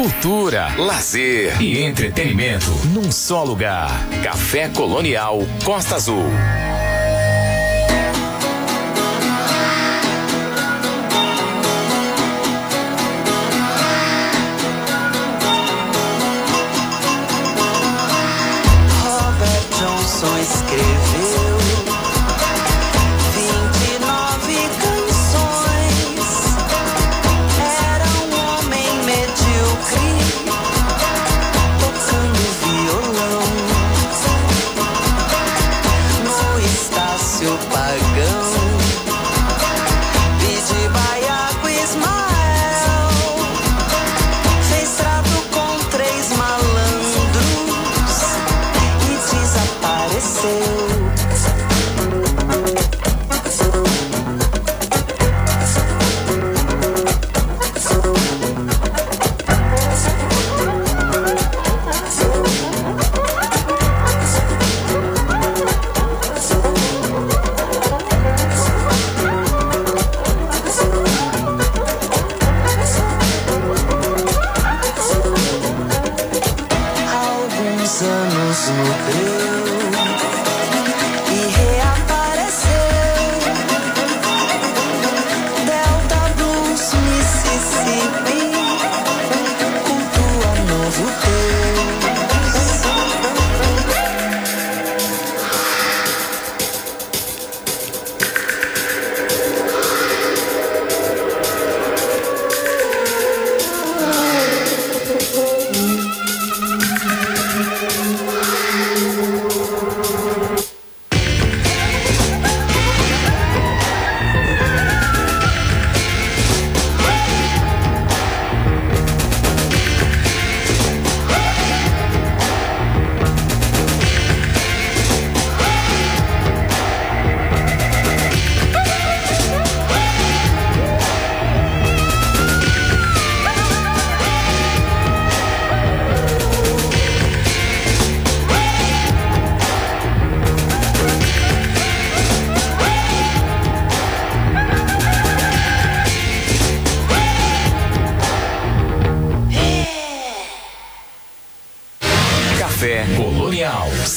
cultura, lazer e entretenimento num só lugar. Café Colonial Costa Azul. Robert Johnson escreveu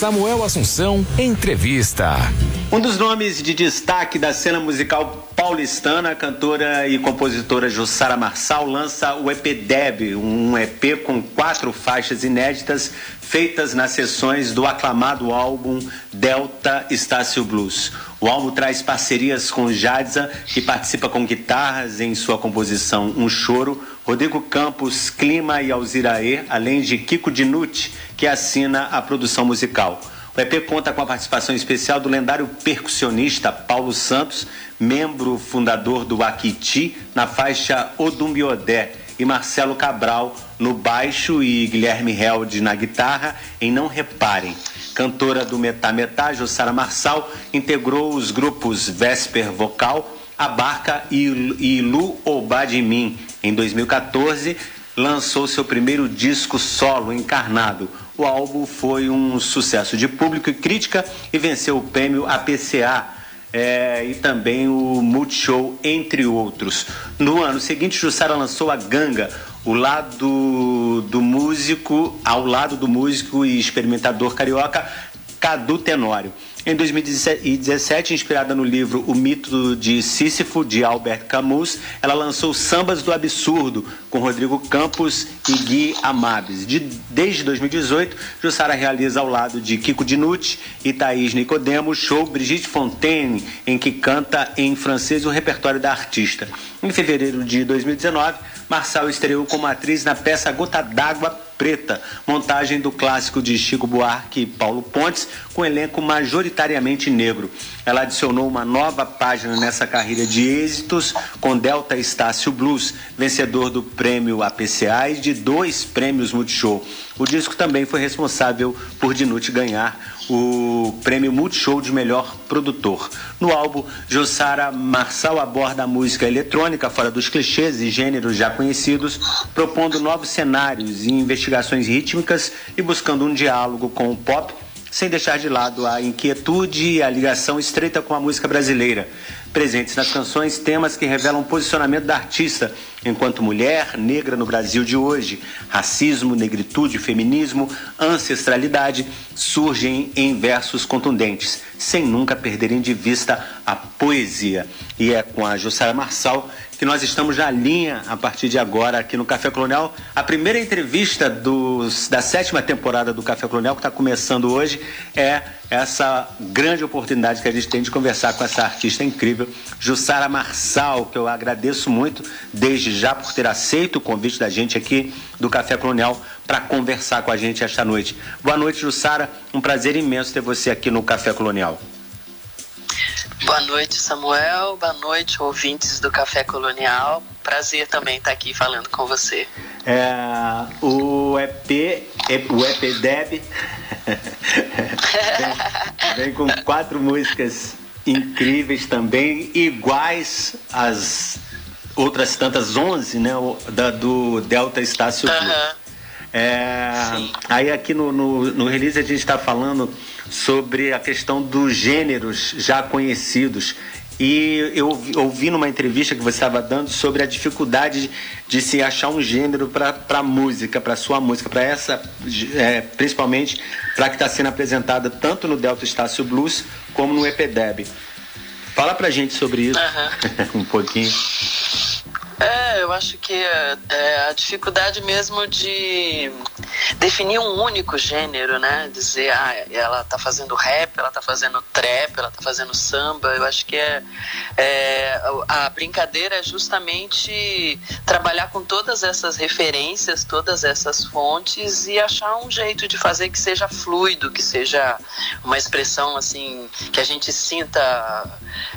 Samuel Assunção, entrevista. Um dos nomes de destaque da cena musical paulistana, a cantora e compositora Jussara Marçal lança o EP Deb, um EP com quatro faixas inéditas feitas nas sessões do aclamado álbum Delta Estácio Blues. O álbum traz parcerias com Jadza, que participa com guitarras em sua composição Um Choro, Rodrigo Campos, Clima e Alziraê, além de Kiko Dinucci, que assina a produção musical. O EP conta com a participação especial do lendário percussionista Paulo Santos, membro fundador do Akiti, na faixa Odumbiodé, e Marcelo Cabral no baixo e Guilherme Held na guitarra em Não Reparem. Cantora do Metá Metá, Jussara Marçal, integrou os grupos Vesper Vocal, Abarca e, e Lu Obadimin. Em 2014, lançou seu primeiro disco solo, Encarnado. O álbum foi um sucesso de público e crítica e venceu o prêmio APCA é, e também o Multishow, entre outros. No ano seguinte, Jussara lançou a Ganga, o lado do músico, ao lado do músico e experimentador carioca Cadu Tenório. Em 2017, inspirada no livro O Mito de Sísifo, de Albert Camus, ela lançou Sambas do Absurdo, com Rodrigo Campos e Gui Amabes. De, desde 2018, Jussara realiza ao lado de Kiko Dinucci e Thaís Nicodemo o show Brigitte Fontaine, em que canta em francês o repertório da artista. Em fevereiro de 2019, Marçal estreou como atriz na peça Gota d'Água Preta, montagem do clássico de Chico Buarque e Paulo Pontes, com elenco majoritariamente negro. Ela adicionou uma nova página nessa carreira de êxitos com Delta Estácio Blues, vencedor do prêmio APCA e de dois prêmios Multishow. O disco também foi responsável por Dinucci ganhar o prêmio Multishow de melhor produtor. No álbum, Jussara Marçal aborda a música eletrônica fora dos clichês e gêneros já conhecidos, propondo novos cenários e investigações rítmicas e buscando um diálogo com o pop, sem deixar de lado a inquietude e a ligação estreita com a música brasileira. Presentes nas canções, temas que revelam o posicionamento da artista enquanto mulher negra no Brasil de hoje. Racismo, negritude, feminismo, ancestralidade surgem em versos contundentes, sem nunca perderem de vista a poesia. E é com a Jussara Marçal que nós estamos na linha a partir de agora aqui no Café Colonial. A primeira entrevista dos, da sétima temporada do Café Colonial, que está começando hoje, é essa grande oportunidade que a gente tem de conversar com essa artista incrível, Jussara Marçal, que eu agradeço muito desde já por ter aceito o convite da gente aqui do Café Colonial para conversar com a gente esta noite. Boa noite, Jussara. Um prazer imenso ter você aqui no Café Colonial. Boa noite, Samuel. Boa noite, ouvintes do Café Colonial. Prazer também estar aqui falando com você. É, o EP, o EP Deb vem, vem com quatro músicas incríveis também, iguais às outras tantas 11, né, da, do Delta Estácio. Uhum. É, aí aqui no, no, no release a gente está falando sobre a questão dos gêneros já conhecidos. E eu ouvi numa entrevista que você estava dando sobre a dificuldade de, se achar um gênero para a música, para sua música, para essa, é, principalmente para que está sendo apresentada tanto no Delta Estácio Blues como no EPDEB. Fala pra gente sobre isso uhum. um pouquinho. É, eu acho que é, é, a dificuldade mesmo de definir um único gênero, né? Dizer, ah, ela tá fazendo rap, ela tá fazendo trap, ela tá fazendo samba. Eu acho que é, é a brincadeira é justamente trabalhar com todas essas referências, todas essas fontes e achar um jeito de fazer que seja fluido, que seja uma expressão assim que a gente sinta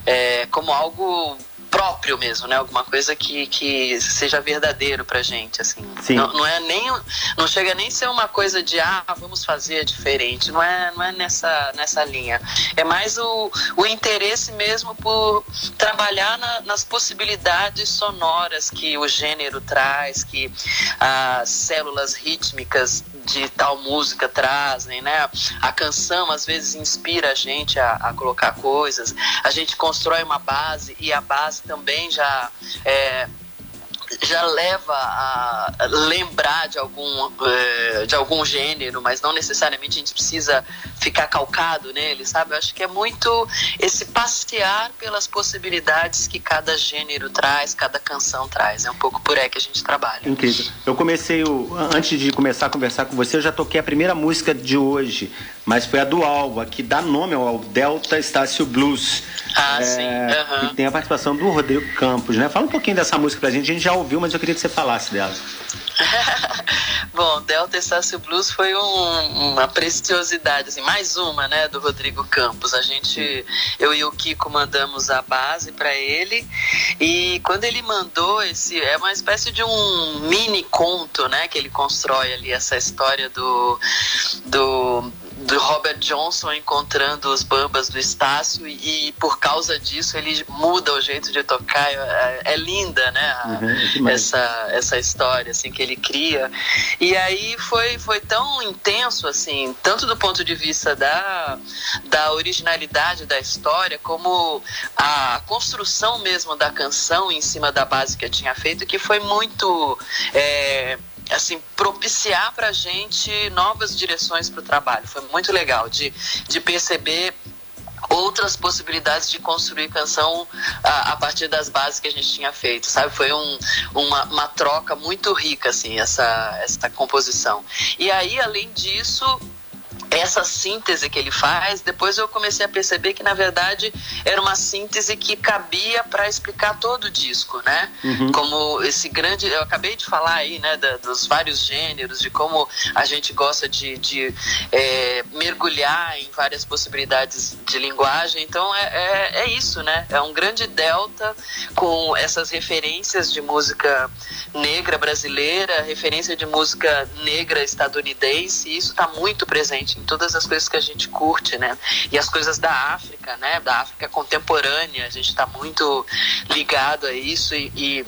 é, como algo próprio mesmo, né? Alguma coisa que, que seja verdadeiro pra gente, assim. Sim. Não, não é nem não chega nem a ser uma coisa de ah, vamos fazer diferente. Não é, não é nessa, nessa linha. É mais o, o interesse mesmo por trabalhar na, nas possibilidades sonoras que o gênero traz, que as células rítmicas de tal música trazem, né? A canção às vezes inspira a gente a, a colocar coisas. A gente constrói uma base e a base também já é, já leva a lembrar de algum, eh, de algum gênero, mas não necessariamente a gente precisa ficar calcado nele, sabe? Eu acho que é muito esse passear pelas possibilidades que cada gênero traz, cada canção traz. É um pouco por aí que a gente trabalha. Incrível. Eu comecei, o, antes de começar a conversar com você, eu já toquei a primeira música de hoje, mas foi a do Alba, que dá nome ao Delta Estácio Blues. Ah, é, sim. Uhum. E tem a participação do Rodrigo Campos, né? Fala um pouquinho dessa música pra gente, a gente já ouviu, mas eu queria que você falasse dela. Bom, Delta Estácio Blues foi um, uma preciosidade, assim, mais uma, né, do Rodrigo Campos. A gente, eu e o Kiko mandamos a base para ele e quando ele mandou esse, é uma espécie de um mini conto, né, que ele constrói ali essa história do do do Robert Johnson encontrando os bambas do Estácio e, e, por causa disso ele muda o jeito de tocar. É, é linda né a, uhum, é essa essa história assim que ele cria. E aí foi foi tão intenso assim tanto do ponto de vista da da originalidade da história como a construção mesmo da canção em cima da base que eu tinha feito que foi muito é, assim propiciar para a gente novas direções para o trabalho. Foi muito legal de, de perceber outras possibilidades de construir canção a, a, partir das bases que a gente tinha feito, sabe? Foi um, uma, uma troca muito rica, assim, essa, essa composição. E aí, além disso, essa síntese que ele faz, depois eu comecei a perceber que na verdade era uma síntese que cabia para explicar todo o disco, né? Uhum. Como esse grande, eu acabei de falar aí, né, da, dos vários gêneros, de como a gente gosta de, de é, mergulhar em várias possibilidades de linguagem. Então é, é, é, isso, né? É um grande delta com essas referências de música negra brasileira, referência de música negra estadunidense. E isso está muito presente em todas as coisas que a gente curte, né? E as coisas da África, né? Da África contemporânea, a gente está muito ligado a isso e, e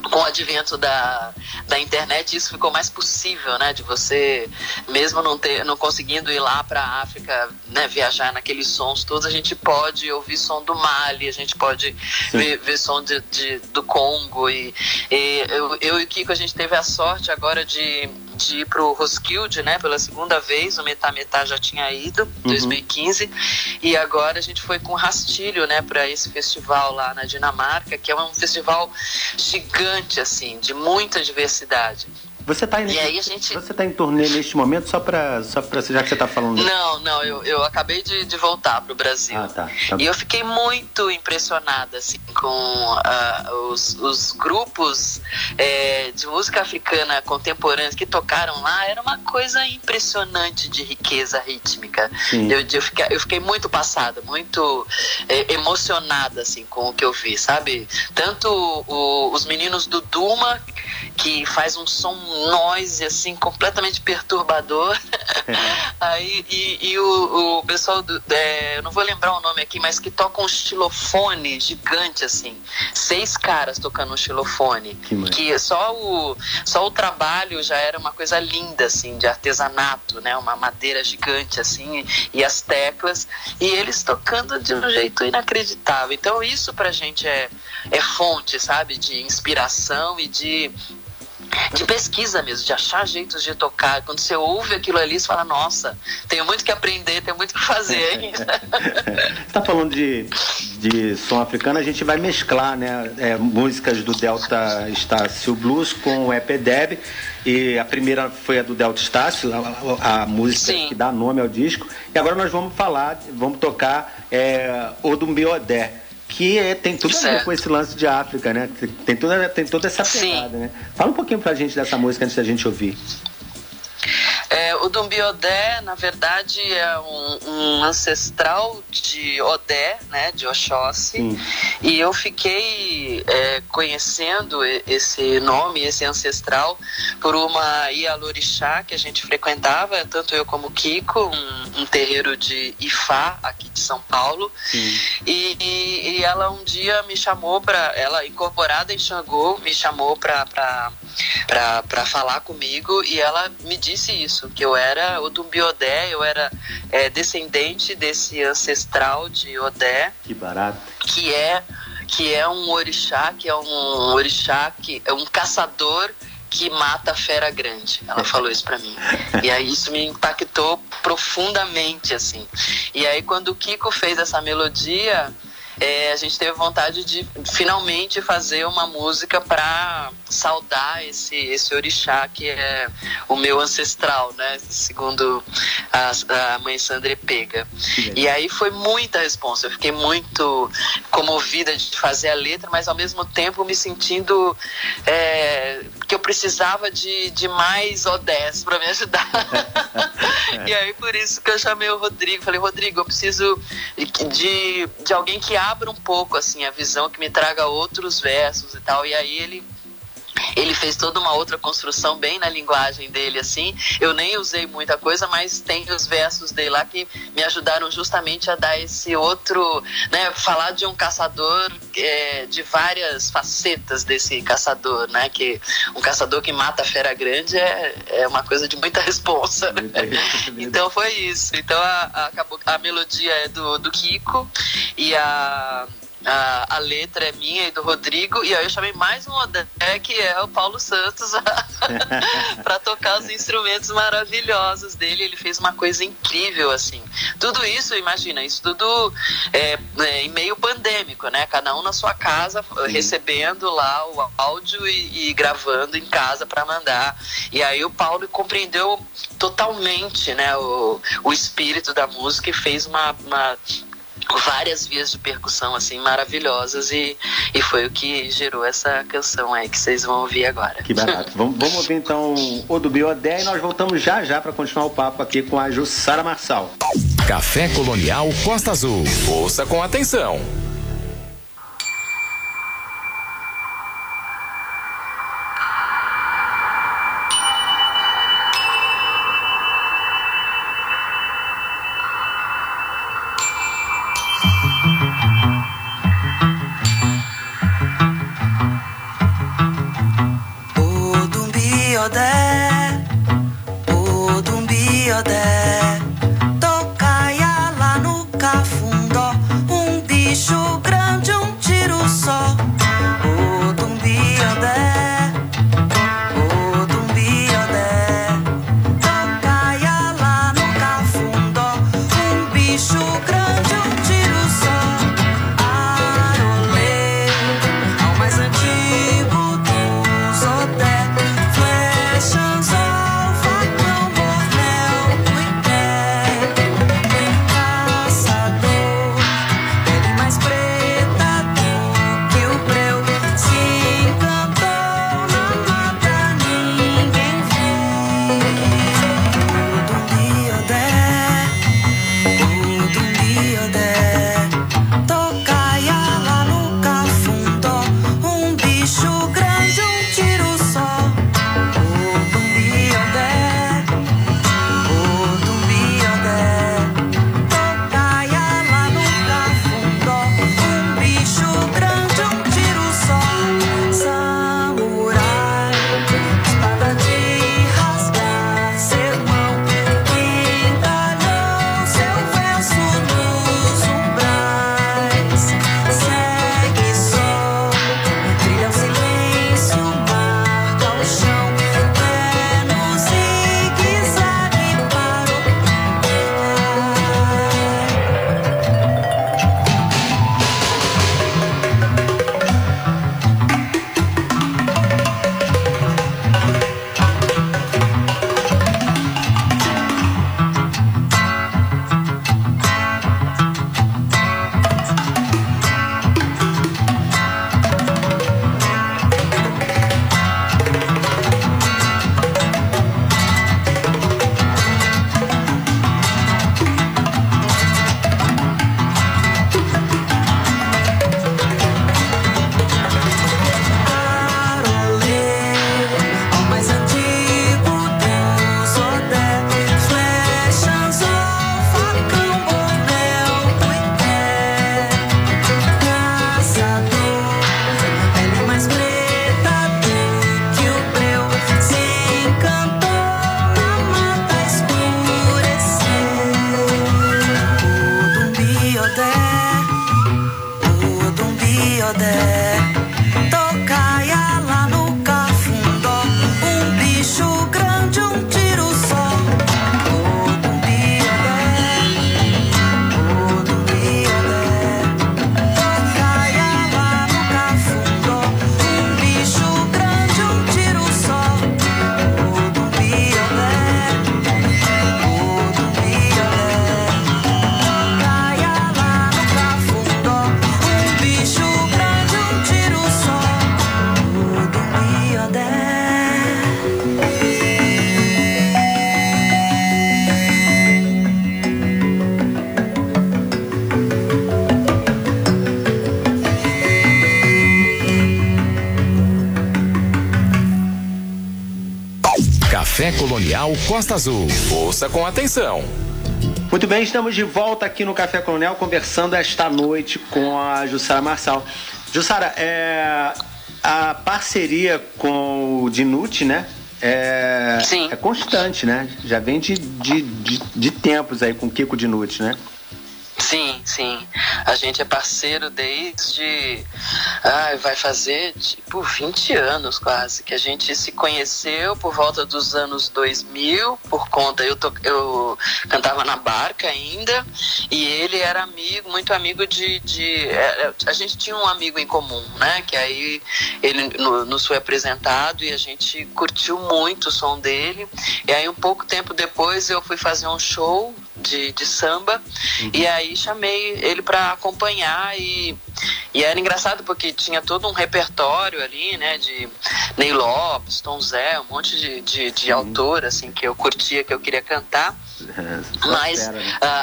com o advento da, da internet isso ficou mais possível, né? De você, mesmo não, ter, não conseguindo ir lá para a África, né, viajar naqueles sons todos, a gente pode ouvir som do Mali, a gente pode ver, ver, som de, de, do Congo. E, e eu, eu e o Kiko, a gente teve a sorte agora de de ir pro Roskilde, né, pela segunda vez, o Metá Metá já tinha ido, em uhum. 2015, e agora a gente foi com Rastilho, né, para esse festival lá na Dinamarca, que é um festival gigante, assim, de muita diversidade. Você está em, gente... Você tá em turnê neste momento só para só pra, já que você está falando? Não, não, eu, eu acabei de, de voltar para o Brasil. Ah, tá, tá. E eu fiquei muito impressionada assim, com uh, os, os grupos é, de música africana contemporânea que tocaram lá. Era uma coisa impressionante de riqueza rítmica. Eu, eu, fiquei, eu fiquei muito passada, muito é, emocionada assim, com o que eu vi, sabe? Tanto o, os meninos do Duma, que faz um som noise, assim, completamente perturbador. Aí, e, e o, o, pessoal, do, é, eu não vou lembrar o nome aqui, mas que toca um xilofone gigante, assim. Seis caras tocando um xilofone. Que, que só, o, só o trabalho já era uma coisa linda, assim, de artesanato, né? Uma madeira gigante, assim, e as teclas. E eles tocando de um jeito inacreditável. Então, isso pra gente é, é fonte, sabe? De inspiração e de de pesquisa mesmo, de achar jeitos de tocar. Quando você ouve aquilo ali, você fala, nossa, tenho muito que aprender, tenho muito que fazer ainda. você está falando de, de som africano, a gente vai mesclar né, é, músicas do Delta Estácio Blues com o EPDEB. E a primeira foi a do Delta Estácio, a, a, música Sim. que dá nome ao disco. E agora nós vamos falar, vamos tocar é, o do Biodé que é, tem tudo certo. a ver com esse lance de África, né? Tem toda, tem toda essa pegada, né? Fala um pouquinho pra gente dessa música antes da gente ouvir. É, o Dumbi Odé, na verdade, é um, um, ancestral de Odé, né, de Oxóssi. Sim. E eu fiquei é, conhecendo esse nome, esse ancestral, por uma Ialorixá que a gente frequentava, tanto eu como Kiko, um, um terreiro de Ifá, aqui de São Paulo. E, e, e, ela um dia me chamou para, ela incorporada em Xangô, me chamou para para falar comigo e ela me disse isso, que eu era o Dumbi Odé, eu era é, descendente desse ancestral de Odé. Que barato. Que é, que é um orixá, que é um orixá, que é um caçador que mata a fera grande. Ela falou isso para mim. E aí isso me impactou profundamente, assim. E aí quando o Kiko fez essa melodia, é, a gente teve vontade de finalmente fazer uma música para saudar esse, esse orixá que é o meu ancestral, né? Segundo a, a mãe Sandra Pega. E aí foi muita resposta. Eu fiquei muito comovida de fazer a letra, mas ao mesmo tempo me sentindo é, que eu precisava de, de mais ODS para me ajudar. e aí por isso que eu chamei o Rodrigo. Falei, Rodrigo, eu preciso de, de alguém que abra um pouco assim a visão, que me traga outros versos e tal. E aí ele ele fez toda uma outra construção bem na linguagem dele, assim. Eu nem usei muita coisa, mas tem os versos dele lá que me ajudaram justamente a dar esse outro, né? Falar de um caçador, é, de várias facetas desse caçador, né? Que um caçador que mata a fera grande é, é uma coisa de muita responsa. então foi isso. Então a, a, acabou, a melodia é do, do Kiko e a a, a letra é minha e do Rodrigo, e aí eu chamei mais um Odé, que é o Paulo Santos, para tocar os instrumentos maravilhosos dele. Ele fez uma coisa incrível, assim. Tudo isso, imagina, isso tudo é, é, em meio pandêmico, né? Cada um na sua casa, Sim. recebendo lá o áudio e, e gravando em casa para mandar. E aí o Paulo compreendeu totalmente, né, o, o espírito da música e fez uma, uma várias vias de percussão assim maravilhosas e, e foi o que gerou essa canção aí que vocês vão ouvir agora. Que barato. vamos, vamos ouvir então o do Biodé e nós voltamos já já para continuar o papo aqui com a Jussara Marçal. Café Colonial Costa Azul. Ouça com atenção. yeah. Colonial Costa Azul. Ouça com atenção. Muito bem, estamos de volta aqui no Café Colonial conversando esta noite com a Jussara Marçal. Jussara, é, a parceria com o Dinute, né? É, Sim. é constante, né? Já vem de, de, de, de tempos aí com o Kiko Dinute, né? Sim, sim. A gente é parceiro desde. Ah, vai fazer tipo 20 anos quase. Que a gente se conheceu por volta dos anos 2000, por conta. Eu, to, eu cantava na barca ainda, e ele era amigo, muito amigo de. de é, a gente tinha um amigo em comum, né? Que aí ele nos foi apresentado e a gente curtiu muito o som dele. E aí, um pouco tempo depois, eu fui fazer um show de, de samba uhum. e aí chamei ele para acompanhar e, e era engraçado porque tinha todo um repertório ali, né, de Ney Lopes, Tom Zé, um monte de, de, de uhum. autor assim que eu curtia, que eu queria cantar. É, Mas uh,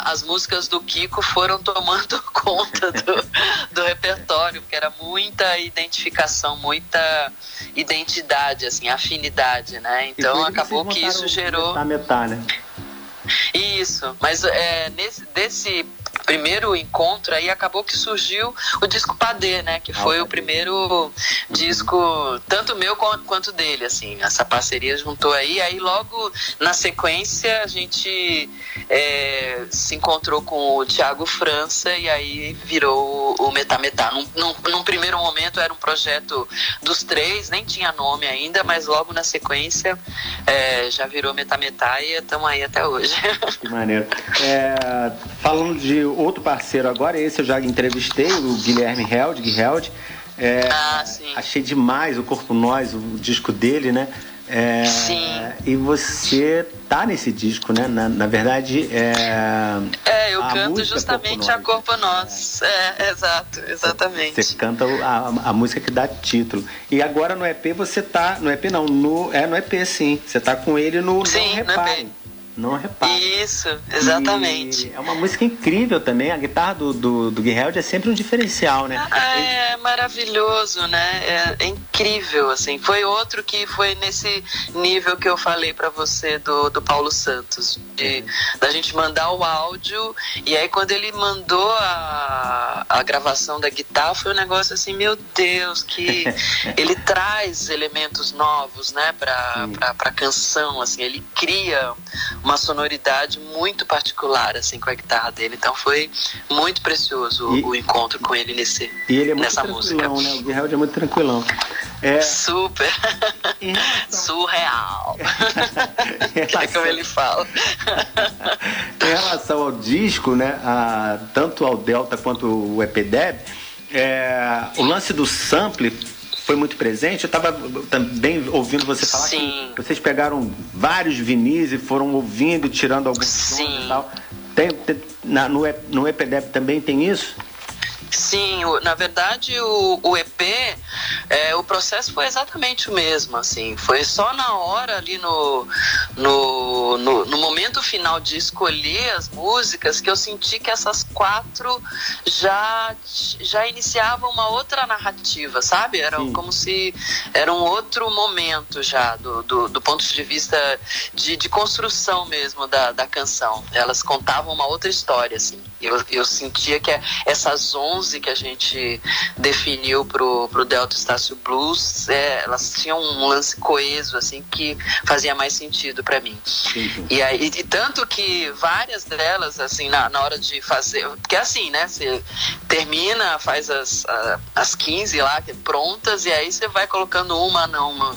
as músicas do Kiko foram tomando conta do, do repertório, porque era muita identificação, muita identidade, assim, afinidade, né? Então acabou que isso gerou. Metá, metá, né? Isso, mas é, nesse, desse primeiro encontro, aí acabou que surgiu o disco Padê, né? Que foi ah, o primeiro disco, tanto meu quanto dele, assim. Essa parceria juntou aí. Aí logo na sequência a gente é, se encontrou com o Thiago França e aí virou o Metametá. Num, num, num primeiro momento era um projeto dos três, nem tinha nome ainda, mas logo na sequência é, já virou Metametá e estamos aí até hoje. Que maneiro. É, falando de outro parceiro agora, esse eu já entrevistei, o Guilherme Held, Held. É, ah, achei demais o Corpo Nós, o disco dele, né? É, Sim. E você tá nesse disco, né? Na, na verdade, é. É, eu canto justamente a Corpo Nós. É, exato, exatamente. Você canta a, a, música que dá título. E agora no EP você tá. No EP não, no, é no EP sim. Você tá com ele no Sim, Não Repare. No EP. Não repara. Isso, exatamente. E é uma música incrível também. A guitarra do, do, do Guilherme é sempre um diferencial, né? É, maravilhoso, né? É, é, incrível, assim. Foi outro que foi nesse nível que eu falei para você do, do Paulo Santos. De, é. Da gente mandar o áudio e aí quando ele mandou a, a gravação da guitarra foi um negócio assim, meu Deus, que ele traz elementos novos, né? Pra, pra, pra canção, assim. Ele cria uma sonoridade muito particular assim com a guitarra dele. Então foi muito precioso e, o, encontro com ele nesse e ele é nessa música. Né? O Guerrero é muito tranquilão. É... Super. Surreal. relação... é como ele fala. em relação ao disco, né, a, tanto ao Delta quanto o EPDEB, é, o lance do sample foi muito presente. Eu estava também ouvindo você falar Sim. que vocês pegaram vários vinis e foram ouvindo, tirando alguns sons e tal. Tem, tem, na, no, no EPDEP também tem isso? Sim, na verdade o, o EP, é, o processo foi exatamente o mesmo, assim, foi só na hora ali no, no, no, no, momento final de escolher as músicas que eu senti que essas quatro já, já iniciavam uma outra narrativa, sabe? Era Sim. como se era um outro momento já, do, do, do ponto de vista de, de construção mesmo da, da canção. Elas contavam uma outra história, assim. Eu, eu sentia que essas 11 que a gente definiu pro, pro Delta Estácio Blues, é, elas tinham um lance coeso, assim, que fazia mais sentido para mim. Uhum. E aí, e tanto que várias delas, assim, na, na hora de fazer, porque é assim, né, você termina, faz as, as 15 lá prontas, e aí você vai colocando uma, não, uma,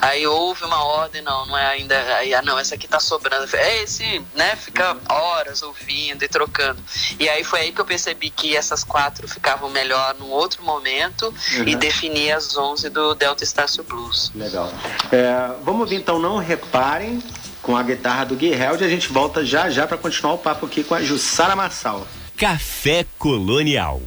aí houve uma ordem, não, não é ainda, aí, ah, não, essa aqui tá sobrando, é esse, né, fica uhum. horas ouvindo e trocando. E aí foi aí que eu percebi que essas quatro ficavam melhor num outro momento uhum. e definir as 11 do Delta Estácio Blues. Legal. É, vamos ouvir então Não Reparem com a guitarra do Gui Held e a gente volta já já para continuar o papo aqui com a Jussara Marçal. Café Colonial.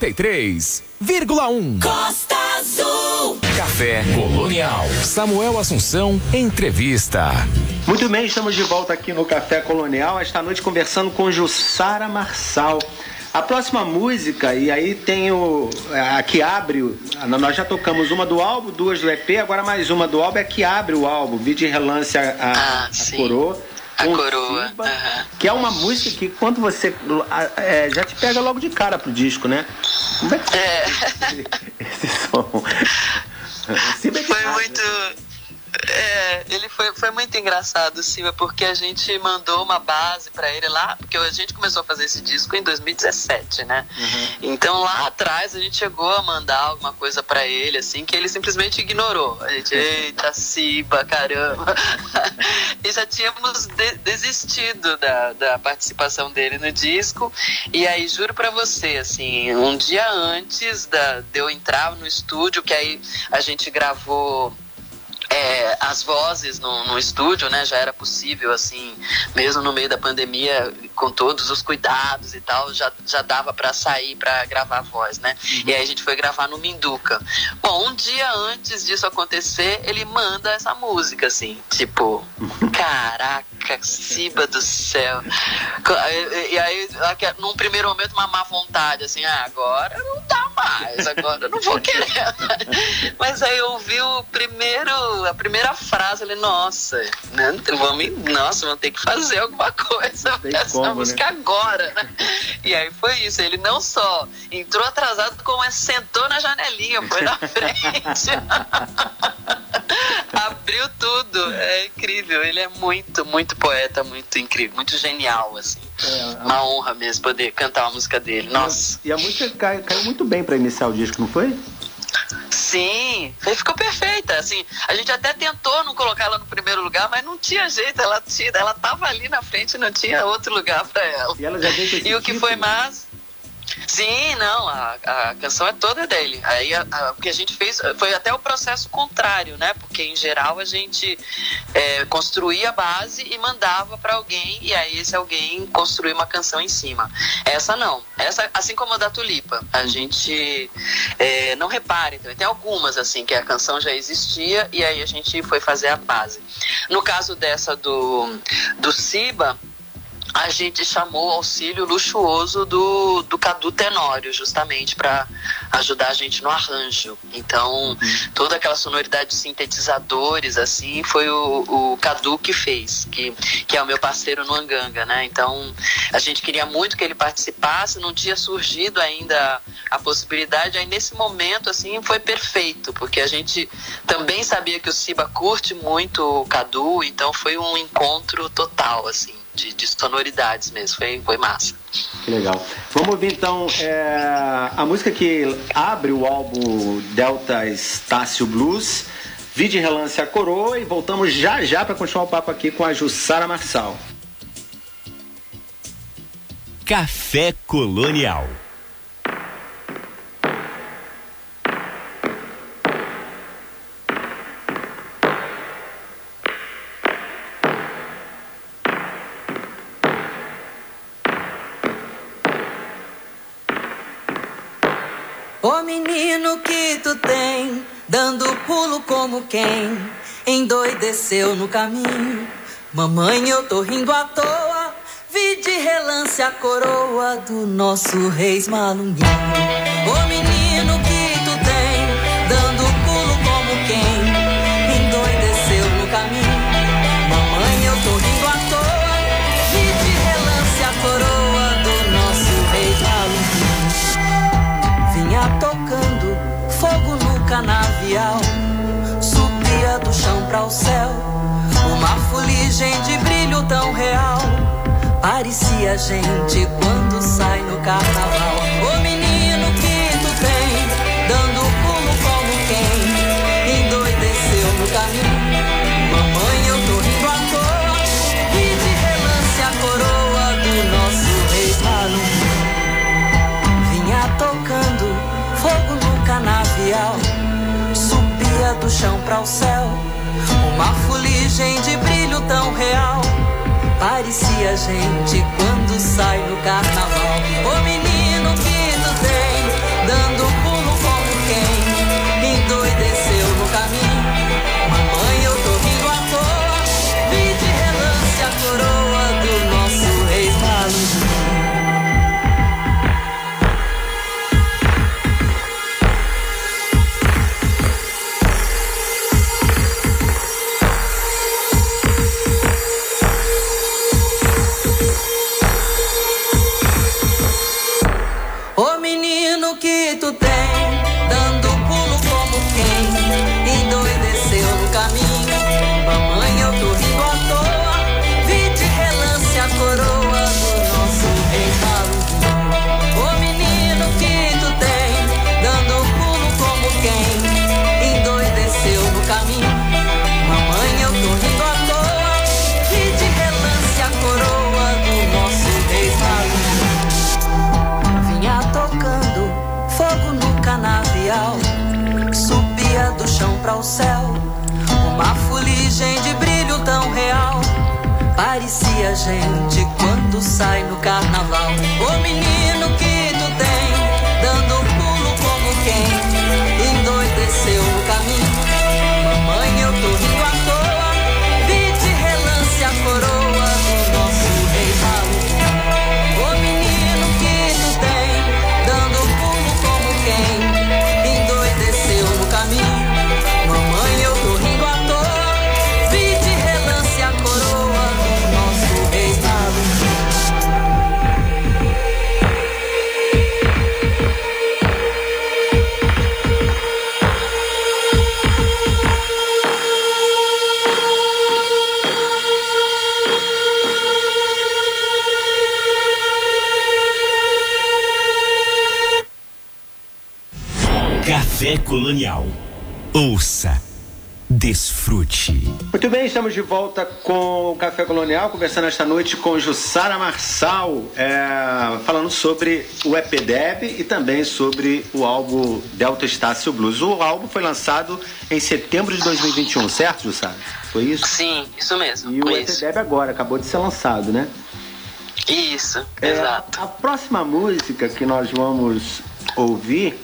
93,1. Costa Azul. Café Colonial. Samuel Assunção, entrevista. Muito bem, estamos de volta aqui no Café Colonial, esta noite conversando com Jussara Marçal. A próxima música, e aí tem o. A que abre. Nós já tocamos uma do álbum, duas do EP, agora mais uma do álbum é que abre o álbum, Vide Relance a, a, Ah, a. Coroa. A Coroa, aham. Que é uma música que quando você. é, já te pega logo de cara pro disco, né? Como é que É, esse som? Simba é foi muito. É, ele foi, foi muito engraçado, Silva, porque a gente mandou uma base pra ele lá, porque a gente começou a fazer esse disco em 2017, né? Então lá atrás a gente chegou a mandar alguma coisa pra ele, assim, que ele simplesmente ignorou. A gente, eita, Siba, caramba. e já tínhamos de- desistido da, da participação dele no disco. E aí, juro pra você, assim, um dia antes da, de eu entrar no estúdio, que aí a gente gravou as vozes no, no estúdio, né? Já era possível, assim, mesmo no meio da pandemia, com todos os cuidados e tal, já, já dava pra sair pra gravar a voz, né? E aí a gente foi gravar no Minduca. Bom, um dia antes disso acontecer, ele manda essa música, assim, tipo, caraca, Ciba do céu. E, aí, num primeiro momento, uma má vontade, assim, ah, agora não dá mais, agora eu não vou querer. Mas aí eu ouvi o primeiro, a primeira frase, ele, nossa, né, vamos, nossa, vamos ter que fazer alguma coisa Tem pra essa como, né? música agora, né? E aí foi isso, ele não só entrou atrasado, como é, sentou na janelinha, foi na frente. Abriu tudo, é incrível, ele é muito, muito poeta, muito incrível, muito genial, assim. É, Uma honra mesmo poder cantar a música dele, nossa. E a música cai- caiu muito bem pra iniciar o disco, não foi? Sim, ficou perfeita. Assim, a gente até tentou não colocar ela no primeiro lugar, mas não tinha jeito. Ela tinha, ela tava ali na frente, não tinha outro lugar para ela. E ela já E o que foi mais? Sim, não, a, a canção é toda dele. Aí a- a- o que a gente fez foi até o processo contrário, né? Porque em geral a gente é, construía a base e mandava para alguém, e aí esse alguém construía uma canção em cima. Essa não. Essa, assim como a da Tulipa, a gente é, não repara, então, tem algumas assim que a canção já existia e aí a gente foi fazer a base. No caso dessa do, do Siba, a gente chamou o auxílio luxuoso do, do Cadu Tenório, justamente para ajudar a gente no arranjo. Então, toda aquela sonoridade de sintetizadores, assim, foi o, o Cadu que fez, que, que é o meu parceiro no Anganga, né? Então, a gente queria muito que ele participasse, não tinha surgido ainda a possibilidade, aí nesse momento, assim, foi perfeito, porque a gente também sabia que o Siba curte muito o Cadu, então foi um encontro total, assim de, de sonoridades mesmo. Foi, foi massa. Que legal. Vamos ouvir então é, a música que abre o álbum Delta Estácio Blues. Vide relance a coroa e voltamos já já para continuar o papo aqui com a Jussara Marçal. Café Colonial. Como quem endoideceu no caminho. Mamãe, eu tô rindo à toa, vi de relance a coroa do nosso reis malunguinho. Ô menino que tu tem, dando pulo como quem endoideceu no caminho. Mamãe, eu tô rindo à toa, vi de relance a coroa do nosso reis malunguinho. Vinha tocando fogo no canavial, o uma fuligem de brilho tão real. Parecia gente quando sai no carnaval. Ô menino que tu tem, dando pulo como quem endoideceu no caminho. Mamãe, eu tô rindo à toa, e de relance a coroa do nosso rei Malum vinha tocando fogo no canavial, subia do chão para o céu, uma fuligem de brilho tão real. Parecia gente quando sai no carnaval. Ô menino ao céu. Uma fuligem de brilho tão real. Parecia gente quando sai no carnaval. O menino que tu tem, dando pulo como quem endoideceu no caminho. Café Colonial. Ouça, desfrute. Muito bem, estamos de volta com o Café Colonial, conversando esta noite com Jussara Marçal, é, falando sobre o EPDEB e também sobre o álbum Delta Estácio Blues. O álbum foi lançado em setembro de 2021, certo, Jussara? Foi isso? Sim, isso mesmo. E o isso. EPDEB agora, acabou de ser lançado, né? Isso, É, exato. A próxima música que nós vamos ouvir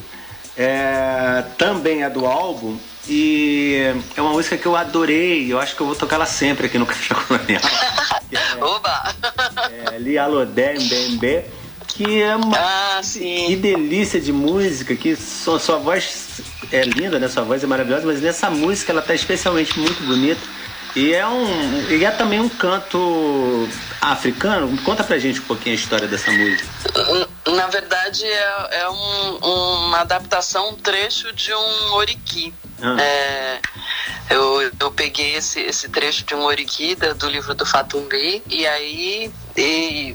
é, também é do álbum e é uma música que eu adorei. Eu acho que eu vou tocar ela sempre aqui no Caixa Colonial. é, Oba! é Lialodé Mbembe, que é uma Ah, que delícia de música, que sua, sua voz é linda, né? Sua voz é maravilhosa, mas nessa música ela tá especialmente muito bonita. E é um. E é também um canto africano. Conta pra gente um pouquinho a história dessa música. Na verdade, é, é um- uma adaptação, um trecho de um oriki. Ah. É, eu, eu peguei esse, esse trecho de um oriki da- do livro do Fatumbi e aí e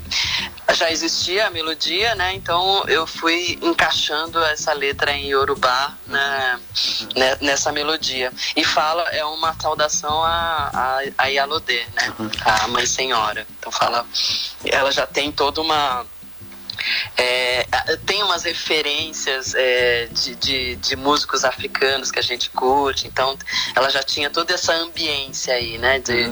já existia a melodia, né? Então eu fui encaixando essa letra em Yorubá né, né, nessa melodia. E fala, é uma saudação a, a, a Yalodê, né? A Mãe Senhora. Então fala, ela já tem toda uma é, tem umas referências é, de, de, de músicos africanos que a gente curte, então ela já tinha toda essa ambiência aí, né, de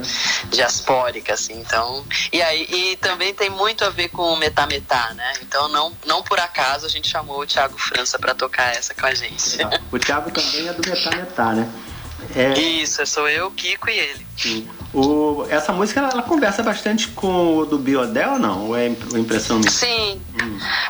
diaspórica, assim, então, e aí, e também tem muito a ver com o metametá, né, então não, não por acaso a gente chamou o Thiago França para tocar essa com a gente. O Thiago também é do Metá Metá, né? É, Isso, sou eu, Kiko e ele. sim. o, essa música ela, ela conversa bastante com o do Biodel ou não? Ou é imp- impressão minha? Sim.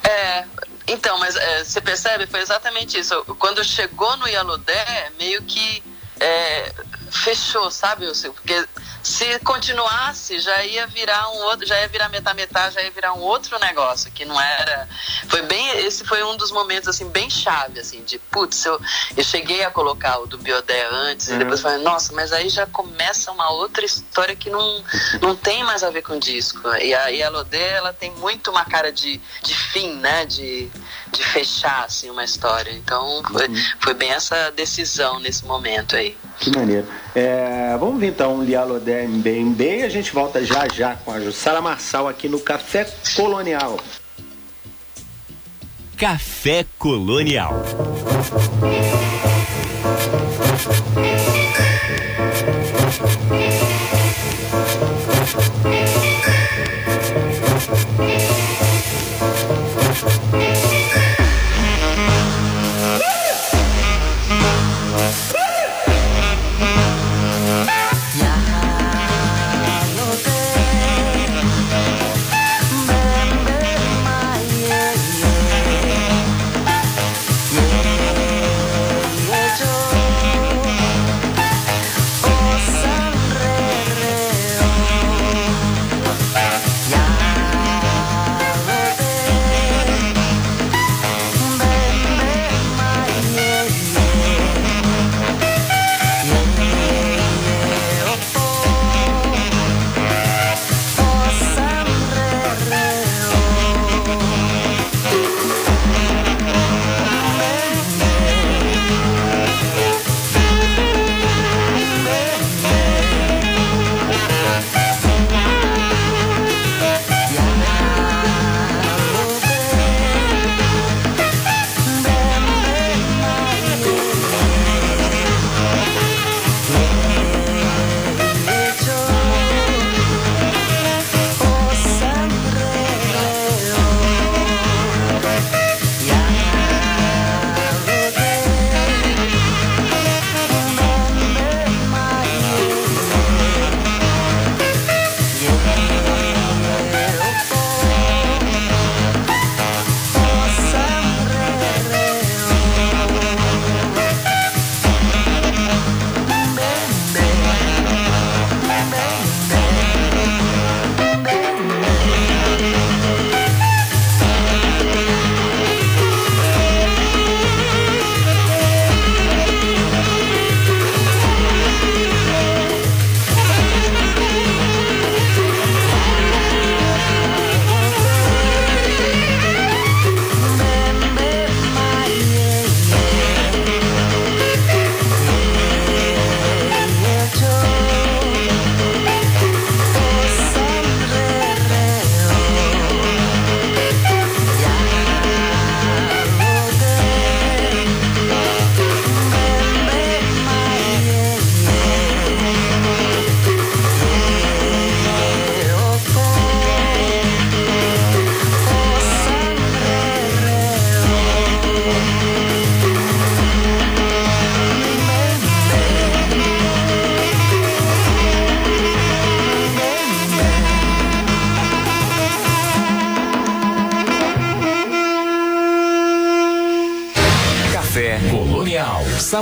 É, então, mas é, você percebe? Foi exatamente isso. Quando chegou no Yalodé, meio que é, fechou, sabe? Wilson? Porque se continuasse, já ia virar um outro, já ia virar metametá, já ia virar um outro negócio que não era. Foi bem, esse foi um dos momentos assim bem chave, assim, de putz, eu, eu cheguei a colocar o do Biodé antes Uhum. e depois falei, nossa, mas aí já começa uma outra história que não, não tem mais a ver com disco. E a Yalodé, ela tem muito uma cara de, de fim, né? De, de fechar assim uma história. Então foi, foi bem essa decisão nesse momento aí. Que maneiro. É, vamos ver então Lialodé Mbembe e a gente volta já já com a Jussara Marçal aqui no Café Colonial. Café Colonial.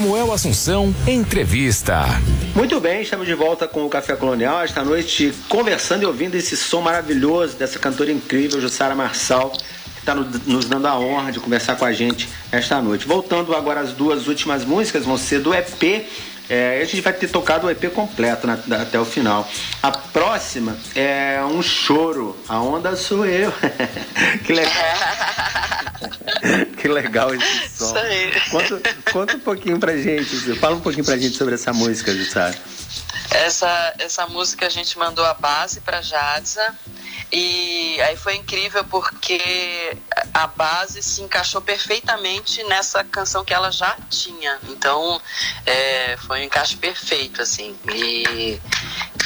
Samuel Assunção, entrevista. Muito bem, estamos de volta com o Café Colonial esta noite, conversando e ouvindo esse som maravilhoso dessa cantora incrível, Jussara Marçal, que está nos dando a honra de conversar com a gente esta noite. Voltando agora às duas últimas músicas, vão ser do EP é, a gente vai ter tocado o EP completo na, até o final. A próxima é um choro. A onda sou eu. que legal. que legal esse som. Isso aí. Conta, conta um pouquinho pra gente, fala um pouquinho pra gente sobre essa música, Jussara. Essa, essa música a gente mandou a base pra Jadza e aí foi incrível porque a base se encaixou perfeitamente nessa canção que ela já tinha. Então é, foi um encaixe perfeito, assim. E,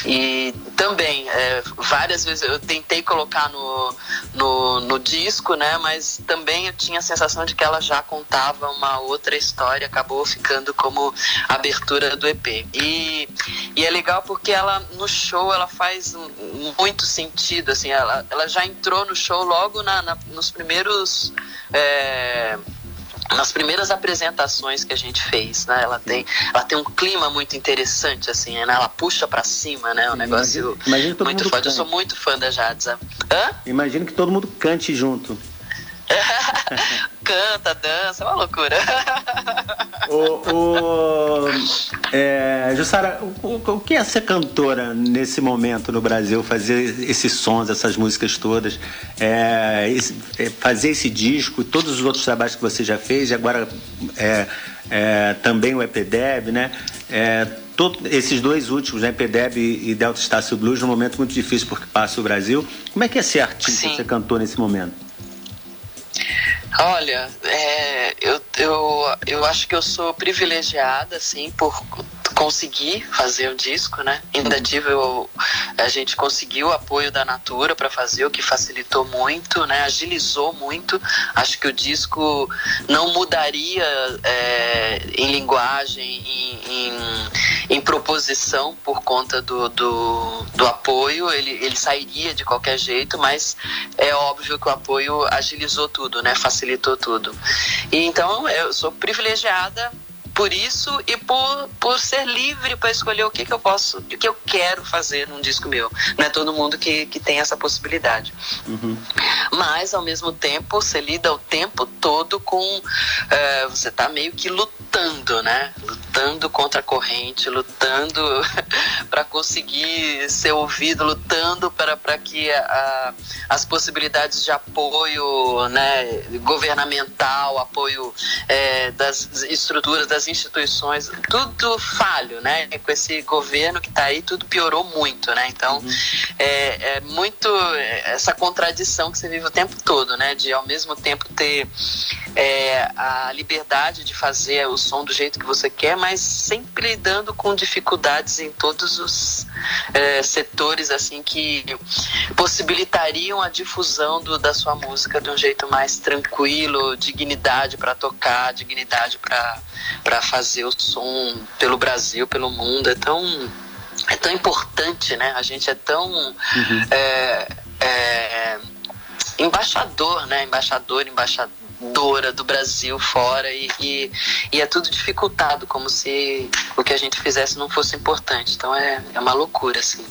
e também, é, várias vezes eu tentei colocar no, no, no, disco, né? Mas também eu tinha a sensação de que ela já contava uma outra história, acabou ficando como abertura do EP. E, e é legal porque ela no show ela faz muito sentido, assim, ela, ela já entrou no show logo na, na nos primeiros. É, nas primeiras apresentações que a gente fez, né? Ela tem, ela tem um clima muito interessante, assim, né? Ela puxa para cima, né? Um negócio imagina, imagina muito forte. Eu sou muito fã da Jadza. Hã? Imagino que todo mundo cante junto. Canta, dança, é uma loucura. o, o, é, Jussara, o, o, que é ser cantora nesse momento no Brasil? Fazer esses sons, essas músicas todas, é, esse, é, fazer esse disco, todos os outros trabalhos que você já fez, e agora é, é, também o EPDEB, né? É, todo, esses dois últimos, né, EPDEB e Delta Estácio Blues, num momento muito difícil porque passa o Brasil. Como é que é ser artista, Sim. ser cantor nesse momento? Olha, é, eu, eu, eu acho que eu sou privilegiada, assim, por conseguir fazer o disco, né? Ainda uhum. tive o, a gente conseguiu o apoio da Natura para fazer, o que facilitou muito, né? Agilizou muito. Acho que o disco não mudaria é, em linguagem, em, em, em, proposição por conta do, do, do apoio. Ele, ele sairia de qualquer jeito, mas é óbvio que o apoio agilizou tudo, né? Facilitou tudo. E então eu sou privilegiada por isso e por, por ser livre para escolher o que, que eu posso, o que eu quero fazer num disco meu. Não é todo mundo que, que tem essa possibilidade. Uhum. Mas, ao mesmo tempo, você lida o tempo todo com. Uh, você tá meio que lutando, né? Lutando contra a corrente, lutando para conseguir ser ouvido, lutando para que a, as possibilidades de apoio né, governamental, apoio é, das estruturas, das instituições, tudo falho, né? Com esse governo que está aí, tudo piorou muito, né? Então, uhum. é, é, muito essa contradição que você vive o tempo todo, né? De ao mesmo tempo ter é, a liberdade de fazer o som do jeito que você quer, mas sempre lidando com dificuldades em todos os é, setores, assim, que possibilitariam a difusão do, da sua música de um jeito mais tranquilo, dignidade para tocar, dignidade para para fazer o som pelo Brasil, pelo mundo. É tão, é tão importante, né? A gente é tão uhum. é, é, embaixador, né? Embaixador, embaixadora do Brasil fora e, e, e, é tudo dificultado, como se o que a gente fizesse não fosse importante. Então é, é uma loucura, assim.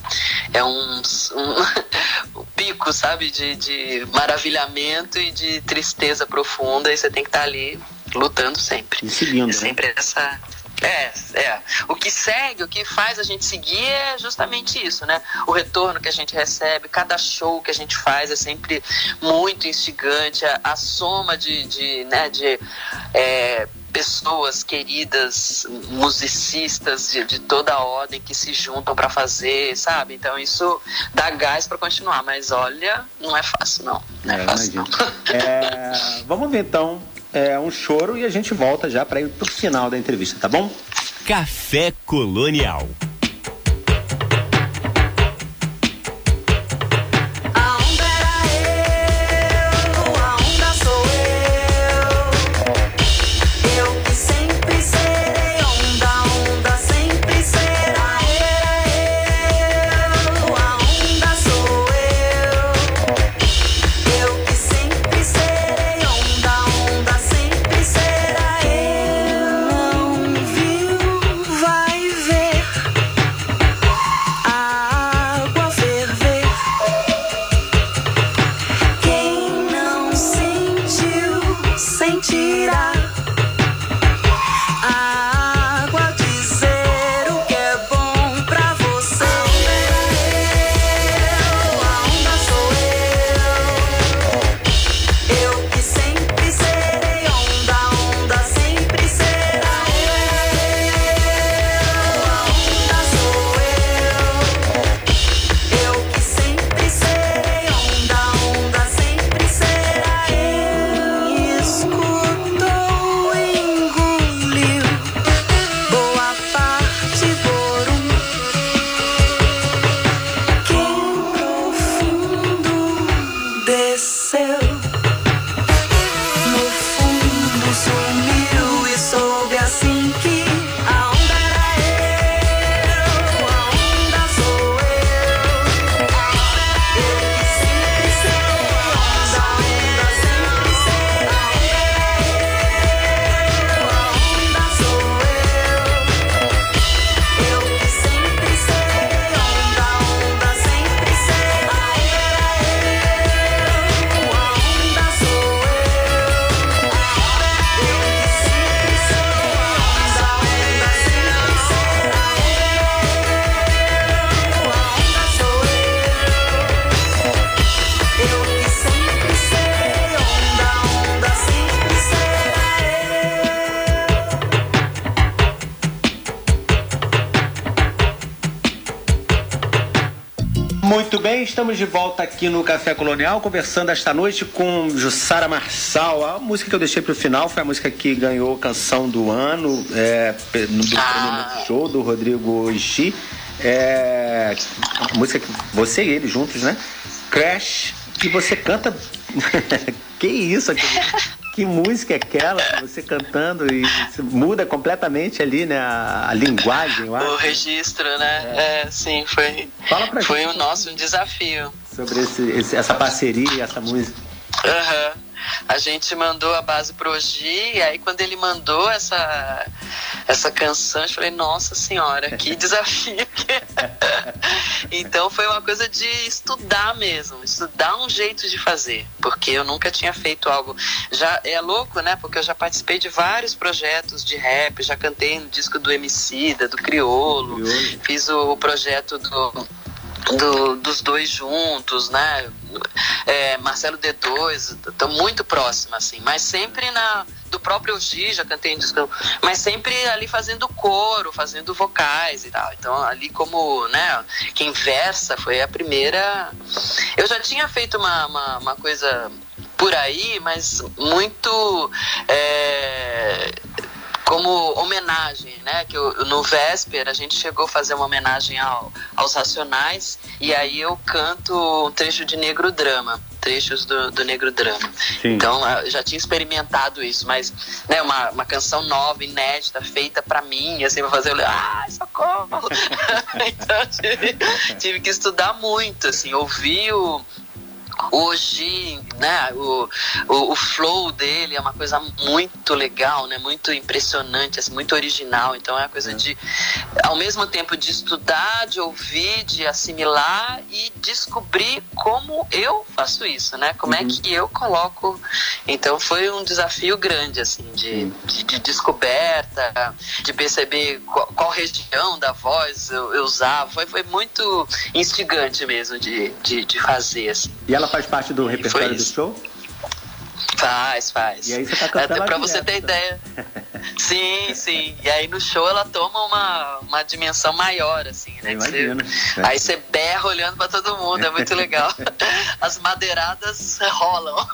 É um, um, pico, sabe, de, de maravilhamento e de tristeza profunda e você tem que estar tá ali lutando sempre. E seguindo. É sempre né? essa. É, é. O que segue, o que faz a gente seguir é justamente isso, né? O retorno que a gente recebe, cada show que a gente faz é sempre muito instigante. A, a soma de, de, né, de é, pessoas queridas, musicistas de, de, toda a ordem que se juntam para fazer, sabe? Então isso dá gás para continuar, mas olha, não é fácil não. Não é, é fácil. Não. É, vamos ver então é, um choro e a gente volta já para ir pro final da entrevista, tá bom? Café Colonial. Estamos de volta aqui no Café Colonial, conversando esta noite com Jussara Marçal. A música que eu deixei para o final foi a música que ganhou canção do ano, é, do ah. show do Rodrigo Ixi. É, a música que você e ele juntos, né? Crash, que você canta. que isso aqui? Que música é aquela? Você cantando e muda completamente ali, né? A, a linguagem, eu acho. O registro, né? É, é sim, foi. Fala pra foi gente, o nosso desafio. Sobre esse, esse, essa parceria, essa música. Aham. Uhum a gente mandou a base pro Ogi, e aí quando ele mandou essa, essa canção, eu falei, nossa senhora, que desafio é. Então foi uma coisa de estudar mesmo, estudar um jeito de fazer, porque eu nunca tinha feito algo. Já é louco, né? Porque eu já participei de vários projetos de rap, já cantei no disco do Emicida, do Criolo, Criolo. fiz o projeto do do, dos dois juntos, né? É, Marcelo D2, estão muito próximos, assim, mas sempre na do próprio G, já cantei em disco, mas sempre ali fazendo coro, fazendo vocais e tal. Então, ali como, né, quem versa foi a primeira. Eu já tinha feito uma, uma, uma coisa por aí, mas muito. É como homenagem, né? Que eu, no Véspera a gente chegou a fazer uma homenagem ao, aos Racionais e aí eu canto um trecho de Negro Drama, trechos do, do Negro Drama. Sim. Então eu já tinha experimentado isso, mas né, uma, uma canção nova, inédita, feita para mim, assim, pra fazer eu ah, socorro! então tive, tive que estudar muito, assim, ouvir o Hoje, né, o, o, o, flow dele é uma coisa muito legal, né, muito impressionante, assim, muito original. Então é uma coisa é. de, ao mesmo tempo, de estudar, de ouvir, de assimilar e descobrir como eu faço isso, né? Como é uhum. é que eu coloco. Então foi um desafio grande, assim, de, de, de descoberta, de perceber qual, qual, região da voz eu, eu usava. Foi, foi muito instigante mesmo de, de, de fazer, assim. E ela faz parte do repertório do show? Faz, faz. E aí você tá cantando Pra você ter ideia. sim, sim. E aí no show ela toma uma, uma dimensão maior, assim, né? Você, aí você berra olhando pra todo mundo, é muito legal. As madeiradas rolam.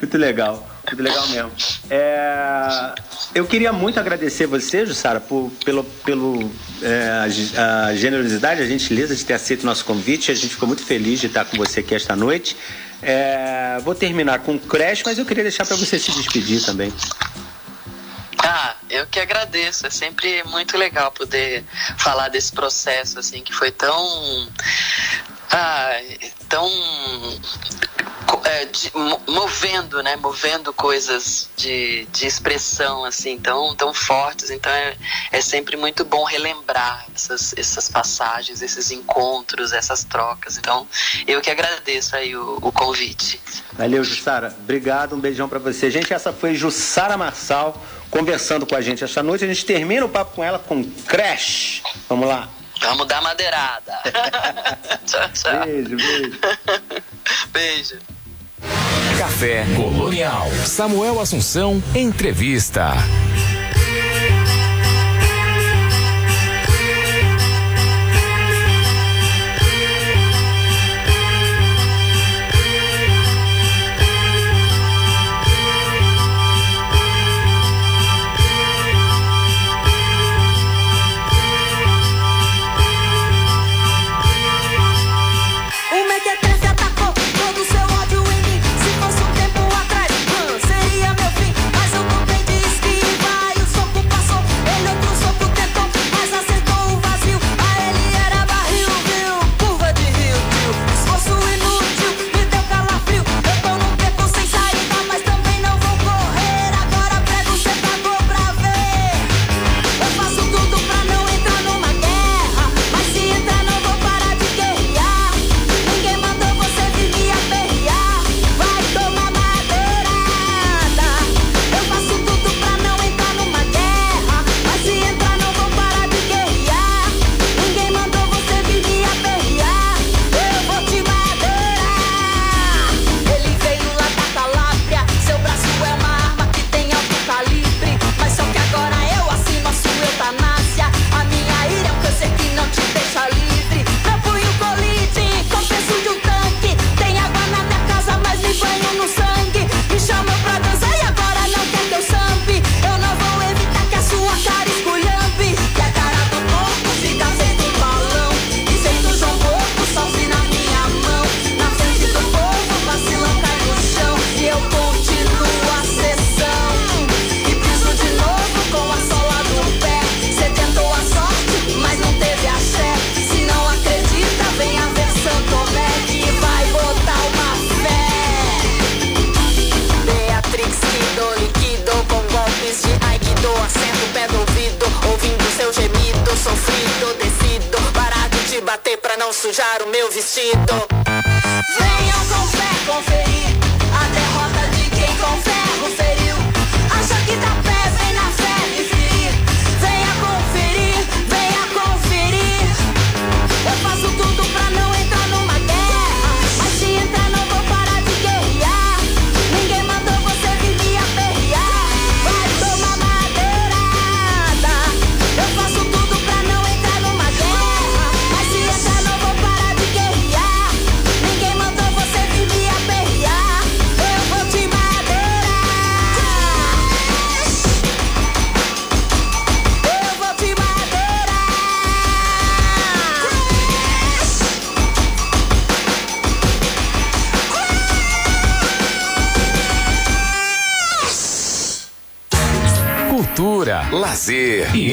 muito legal. Muito legal mesmo. É, eu queria muito agradecer você, Jussara, por, pelo, pelo é, a generosidade, a gentileza de ter aceito o nosso convite. A gente ficou muito feliz de estar com você aqui esta noite. É, vou terminar com o Crash, mas eu queria deixar para você se despedir também. Ah, eu que agradeço. É sempre muito legal poder falar desse processo assim que foi tão ah, tão é, de, movendo, né? Movendo coisas de, de expressão assim tão, tão fortes. Então é, é sempre muito bom relembrar essas, essas passagens, esses encontros, essas trocas. Então eu que agradeço aí o, o convite. Valeu, Jussara. Obrigado, um beijão para você. Gente, essa foi Jussara Marçal conversando com a gente esta noite. A gente termina o papo com ela com Crash. Vamos lá. Vamos dar madeirada. tchau, tchau. Beijo, beijo. beijo. Café Colonial. Samuel Assunção, entrevista.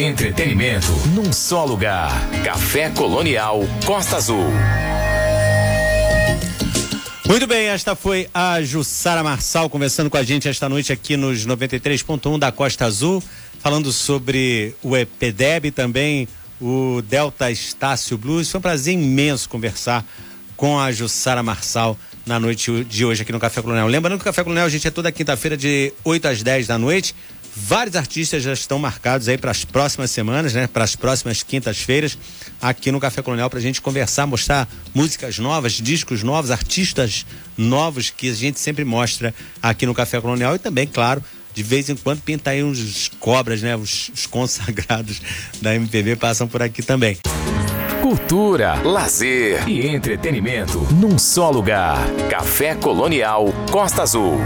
Entretenimento num só lugar. Café Colonial Costa Azul. Muito bem, esta foi a Jussara Marçal conversando com a gente esta noite aqui nos 93.1 da Costa Azul, falando sobre o EPDEB também, o Delta Estácio Blues. Foi um prazer imenso conversar com a Jussara Marçal na noite de hoje aqui no Café Colonial. Lembrando que o Café Colonial, a gente, é toda quinta-feira de 8 às 10 da noite. Vários artistas já estão marcados aí para as próximas semanas, né? Para as próximas quintas-feiras aqui no Café Colonial para a gente conversar, mostrar músicas novas, discos novos, artistas novos que a gente sempre mostra aqui no Café Colonial e também, claro, de vez em quando pinta aí uns cobras, né? Os, os consagrados da MPB passam por aqui também. Cultura, lazer e entretenimento num só lugar. Café Colonial Costa Azul.